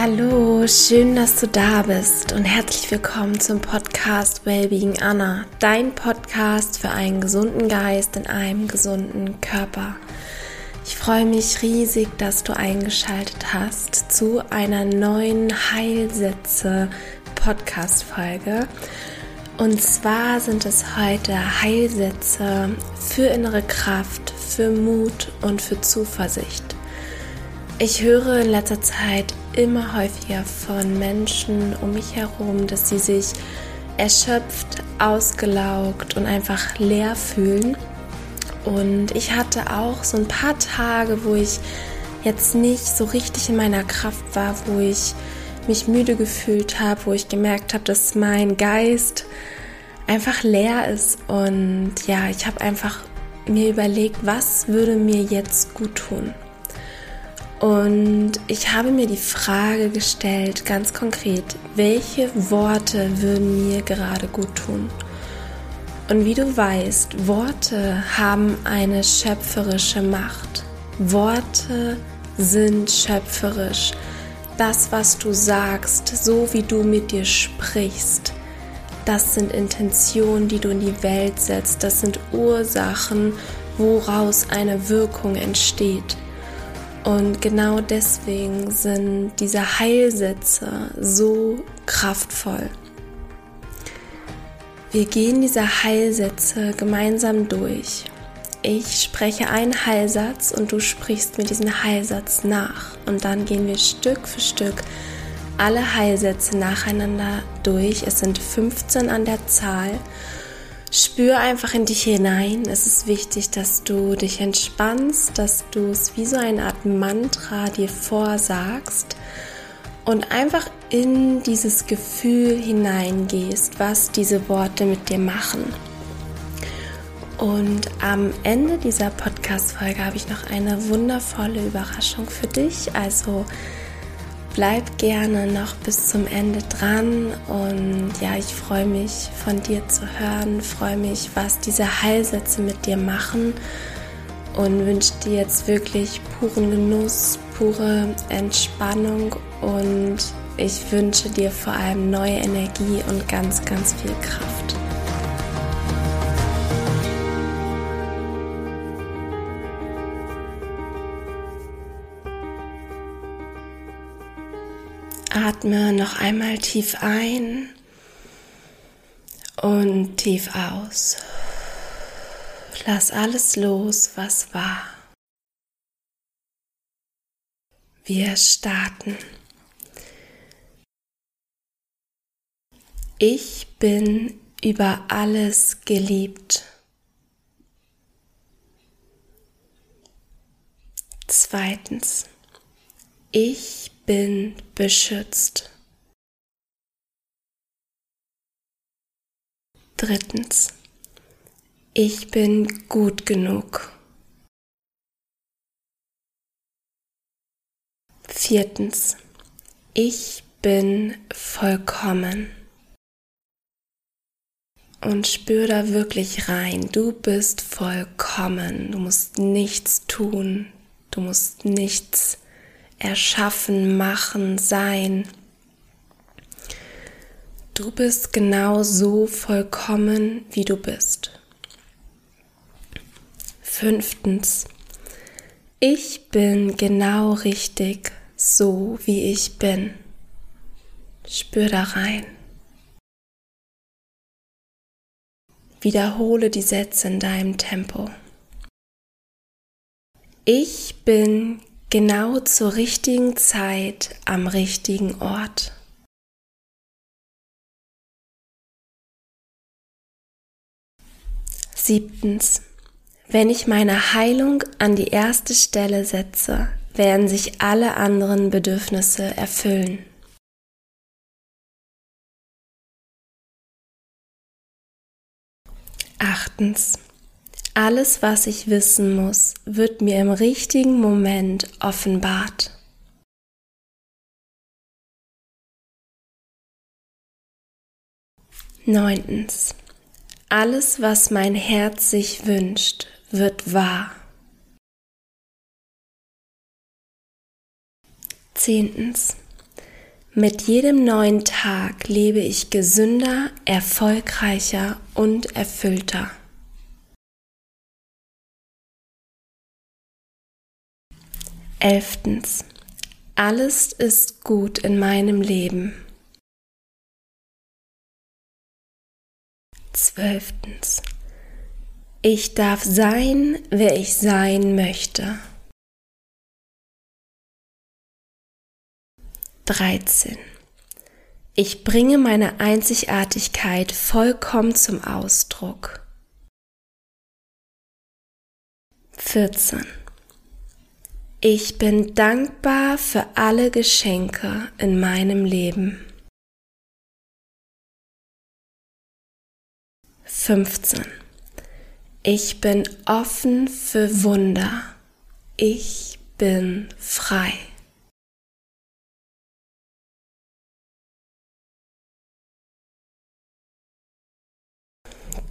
Hallo, schön, dass du da bist und herzlich willkommen zum Podcast Wellbeing Anna, dein Podcast für einen gesunden Geist in einem gesunden Körper. Ich freue mich riesig, dass du eingeschaltet hast zu einer neuen Heilsätze Podcast Folge. Und zwar sind es heute Heilsätze für innere Kraft, für Mut und für Zuversicht. Ich höre in letzter Zeit immer häufiger von Menschen um mich herum, dass sie sich erschöpft, ausgelaugt und einfach leer fühlen. Und ich hatte auch so ein paar Tage, wo ich jetzt nicht so richtig in meiner Kraft war, wo ich mich müde gefühlt habe, wo ich gemerkt habe, dass mein Geist einfach leer ist. Und ja, ich habe einfach mir überlegt, was würde mir jetzt gut tun. Und ich habe mir die Frage gestellt, ganz konkret, welche Worte würden mir gerade gut tun? Und wie du weißt, Worte haben eine schöpferische Macht. Worte sind schöpferisch. Das, was du sagst, so wie du mit dir sprichst, das sind Intentionen, die du in die Welt setzt. Das sind Ursachen, woraus eine Wirkung entsteht. Und genau deswegen sind diese Heilsätze so kraftvoll. Wir gehen diese Heilsätze gemeinsam durch. Ich spreche einen Heilsatz und du sprichst mir diesen Heilsatz nach. Und dann gehen wir Stück für Stück alle Heilsätze nacheinander durch. Es sind 15 an der Zahl. Spür einfach in dich hinein. Es ist wichtig, dass du dich entspannst, dass du es wie so eine Art Mantra dir vorsagst und einfach in dieses Gefühl hineingehst, was diese Worte mit dir machen. Und am Ende dieser Podcast-Folge habe ich noch eine wundervolle Überraschung für dich. Also bleib gerne noch bis zum Ende dran. Und ja, ich freue mich von dir zu hören, freue mich, was diese Heilsätze mit dir machen. Und wünsche dir jetzt wirklich puren Genuss, pure Entspannung. Und ich wünsche dir vor allem neue Energie und ganz, ganz viel Kraft. Atme noch einmal tief ein und tief aus. Lass alles los, was war. Wir starten. Ich bin über alles geliebt. Zweitens. Ich bin beschützt. Drittens. Ich bin gut genug. Viertens. Ich bin vollkommen. Und spür da wirklich rein. Du bist vollkommen. Du musst nichts tun. Du musst nichts erschaffen, machen, sein. Du bist genau so vollkommen, wie du bist. Fünftens. Ich bin genau richtig, so wie ich bin. Spür da rein. Wiederhole die Sätze in deinem Tempo. Ich bin genau zur richtigen Zeit am richtigen Ort. Siebtens. Wenn ich meine Heilung an die erste Stelle setze, werden sich alle anderen Bedürfnisse erfüllen. Achtens. Alles, was ich wissen muss, wird mir im richtigen Moment offenbart. Neuntens. Alles, was mein Herz sich wünscht, wird wahr. Zehntens. Mit jedem neuen Tag lebe ich gesünder, erfolgreicher und erfüllter. Elftens. Alles ist gut in meinem Leben. Zwölftens. Ich darf sein, wer ich sein möchte. 13. Ich bringe meine Einzigartigkeit vollkommen zum Ausdruck. 14. Ich bin dankbar für alle Geschenke in meinem Leben. 15. Ich bin offen für Wunder. Ich bin frei.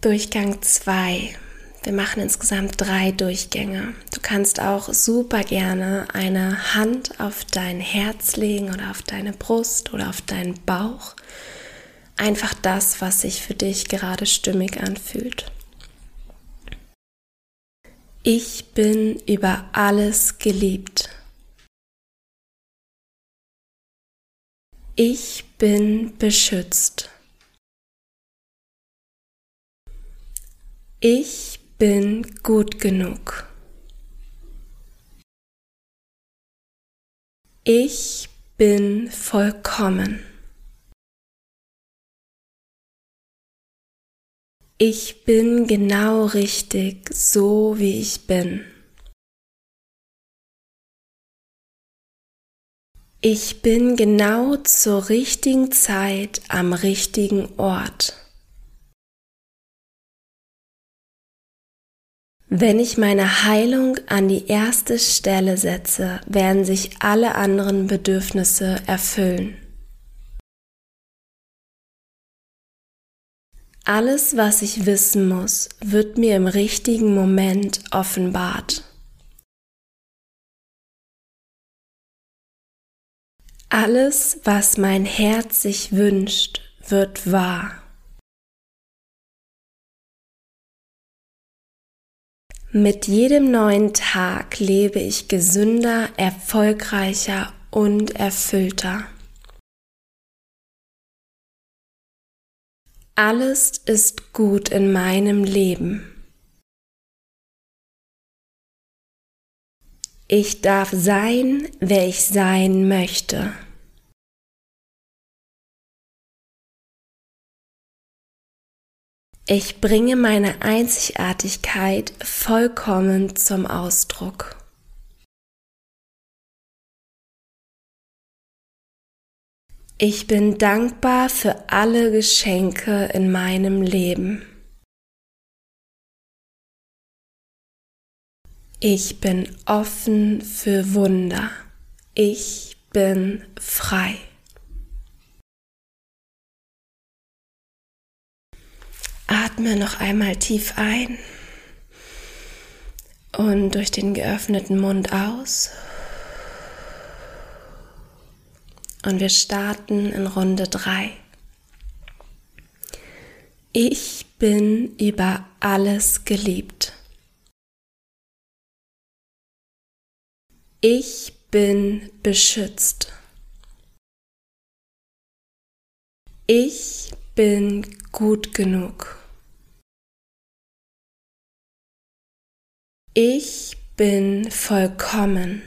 Durchgang 2. Wir machen insgesamt drei Durchgänge. Du kannst auch super gerne eine Hand auf dein Herz legen oder auf deine Brust oder auf deinen Bauch. Einfach das, was sich für dich gerade stimmig anfühlt. Ich bin über alles geliebt. Ich bin beschützt. Ich bin gut genug. Ich bin vollkommen. Ich bin genau richtig, so wie ich bin. Ich bin genau zur richtigen Zeit am richtigen Ort. Wenn ich meine Heilung an die erste Stelle setze, werden sich alle anderen Bedürfnisse erfüllen. Alles, was ich wissen muss, wird mir im richtigen Moment offenbart. Alles, was mein Herz sich wünscht, wird wahr. Mit jedem neuen Tag lebe ich gesünder, erfolgreicher und erfüllter. Alles ist gut in meinem Leben. Ich darf sein, wer ich sein möchte. Ich bringe meine Einzigartigkeit vollkommen zum Ausdruck. Ich bin dankbar für alle Geschenke in meinem Leben. Ich bin offen für Wunder. Ich bin frei. Atme noch einmal tief ein und durch den geöffneten Mund aus. Und wir starten in Runde 3. Ich bin über alles geliebt. Ich bin beschützt. Ich bin gut genug. Ich bin vollkommen.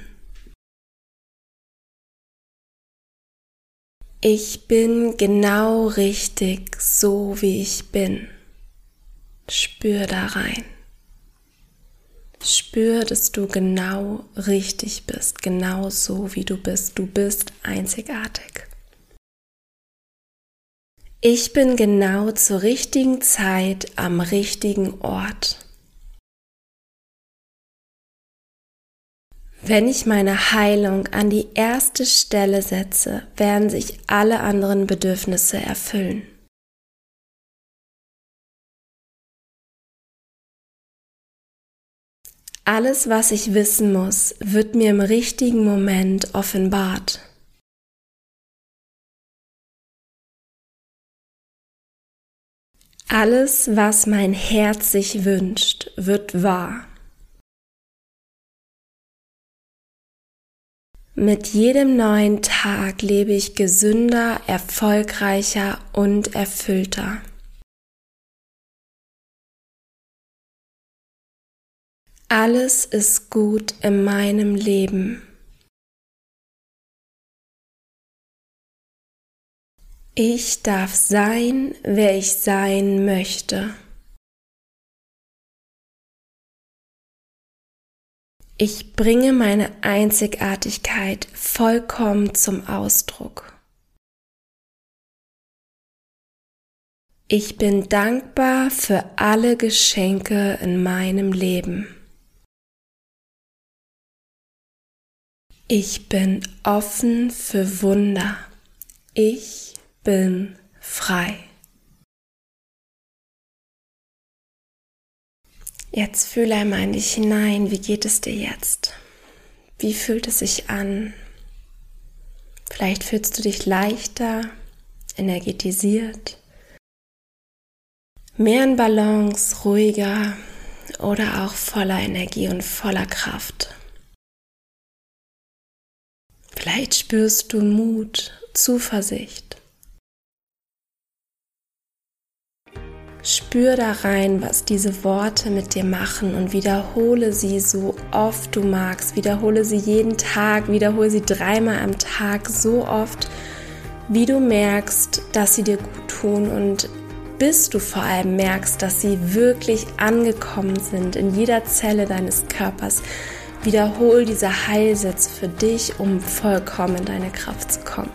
Ich bin genau richtig, so wie ich bin. Spür da rein. Spür, dass du genau richtig bist, genau so wie du bist. Du bist einzigartig. Ich bin genau zur richtigen Zeit am richtigen Ort. Wenn ich meine Heilung an die erste Stelle setze, werden sich alle anderen Bedürfnisse erfüllen. Alles, was ich wissen muss, wird mir im richtigen Moment offenbart. Alles, was mein Herz sich wünscht, wird wahr. Mit jedem neuen Tag lebe ich gesünder, erfolgreicher und erfüllter. Alles ist gut in meinem Leben. Ich darf sein, wer ich sein möchte. Ich bringe meine Einzigartigkeit vollkommen zum Ausdruck. Ich bin dankbar für alle Geschenke in meinem Leben. Ich bin offen für Wunder. Ich bin frei. Jetzt fühle einmal in dich hinein, wie geht es dir jetzt? Wie fühlt es sich an? Vielleicht fühlst du dich leichter, energetisiert, mehr in Balance, ruhiger oder auch voller Energie und voller Kraft. Vielleicht spürst du Mut, Zuversicht Spür da rein, was diese Worte mit dir machen und wiederhole sie so oft du magst. Wiederhole sie jeden Tag, wiederhole sie dreimal am Tag so oft, wie du merkst, dass sie dir gut tun und bis du vor allem merkst, dass sie wirklich angekommen sind in jeder Zelle deines Körpers. Wiederhol diese Heilsätze für dich, um vollkommen in deine Kraft zu kommen.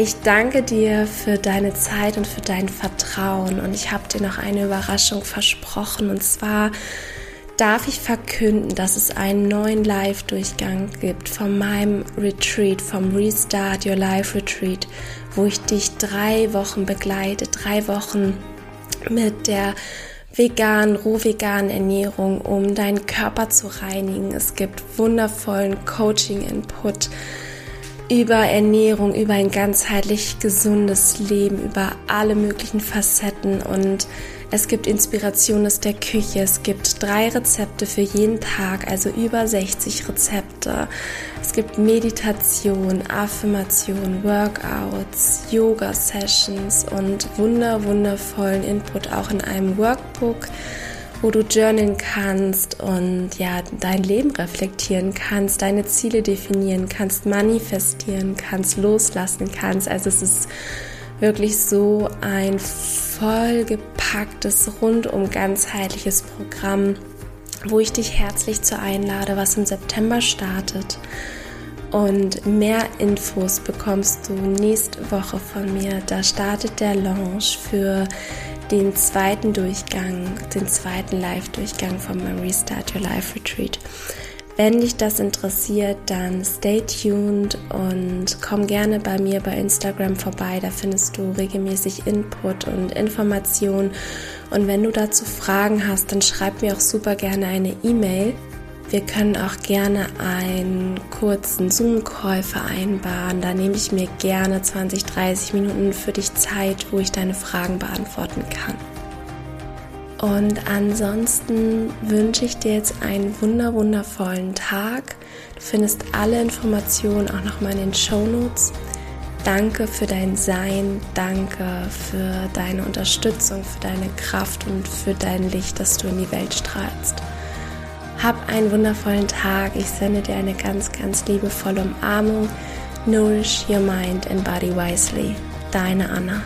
Ich danke dir für deine Zeit und für dein Vertrauen. Und ich habe dir noch eine Überraschung versprochen. Und zwar darf ich verkünden, dass es einen neuen Live-Durchgang gibt von meinem Retreat, vom Restart Your Life Retreat, wo ich dich drei Wochen begleite, drei Wochen mit der vegan, rohveganen Ernährung, um deinen Körper zu reinigen. Es gibt wundervollen Coaching-Input über Ernährung, über ein ganzheitlich gesundes Leben, über alle möglichen Facetten und es gibt Inspiration aus der Küche. Es gibt drei Rezepte für jeden Tag, also über 60 Rezepte. Es gibt Meditation, Affirmation, Workouts, Yoga-Sessions und wunder, wundervollen Input auch in einem Workbook wo du journalen kannst und ja, dein Leben reflektieren kannst, deine Ziele definieren kannst, manifestieren kannst, loslassen kannst. Also es ist wirklich so ein vollgepacktes, rundum ganzheitliches Programm, wo ich dich herzlich zu einlade, was im September startet. Und mehr Infos bekommst du nächste Woche von mir. Da startet der Launch für den zweiten Durchgang, den zweiten Live-Durchgang vom Restart Your Life Retreat. Wenn dich das interessiert, dann stay tuned und komm gerne bei mir bei Instagram vorbei. Da findest du regelmäßig Input und Informationen. Und wenn du dazu Fragen hast, dann schreib mir auch super gerne eine E-Mail. Wir können auch gerne einen kurzen Zoom-Call vereinbaren. Da nehme ich mir gerne 20, 30 Minuten für dich Zeit, wo ich deine Fragen beantworten kann. Und ansonsten wünsche ich dir jetzt einen wunder wundervollen Tag. Du findest alle Informationen auch nochmal in den Show Notes. Danke für dein Sein, danke für deine Unterstützung, für deine Kraft und für dein Licht, das du in die Welt strahlst. Hab einen wundervollen Tag. Ich sende dir eine ganz, ganz liebevolle Umarmung. Nourish your mind and body wisely. Deine Anna.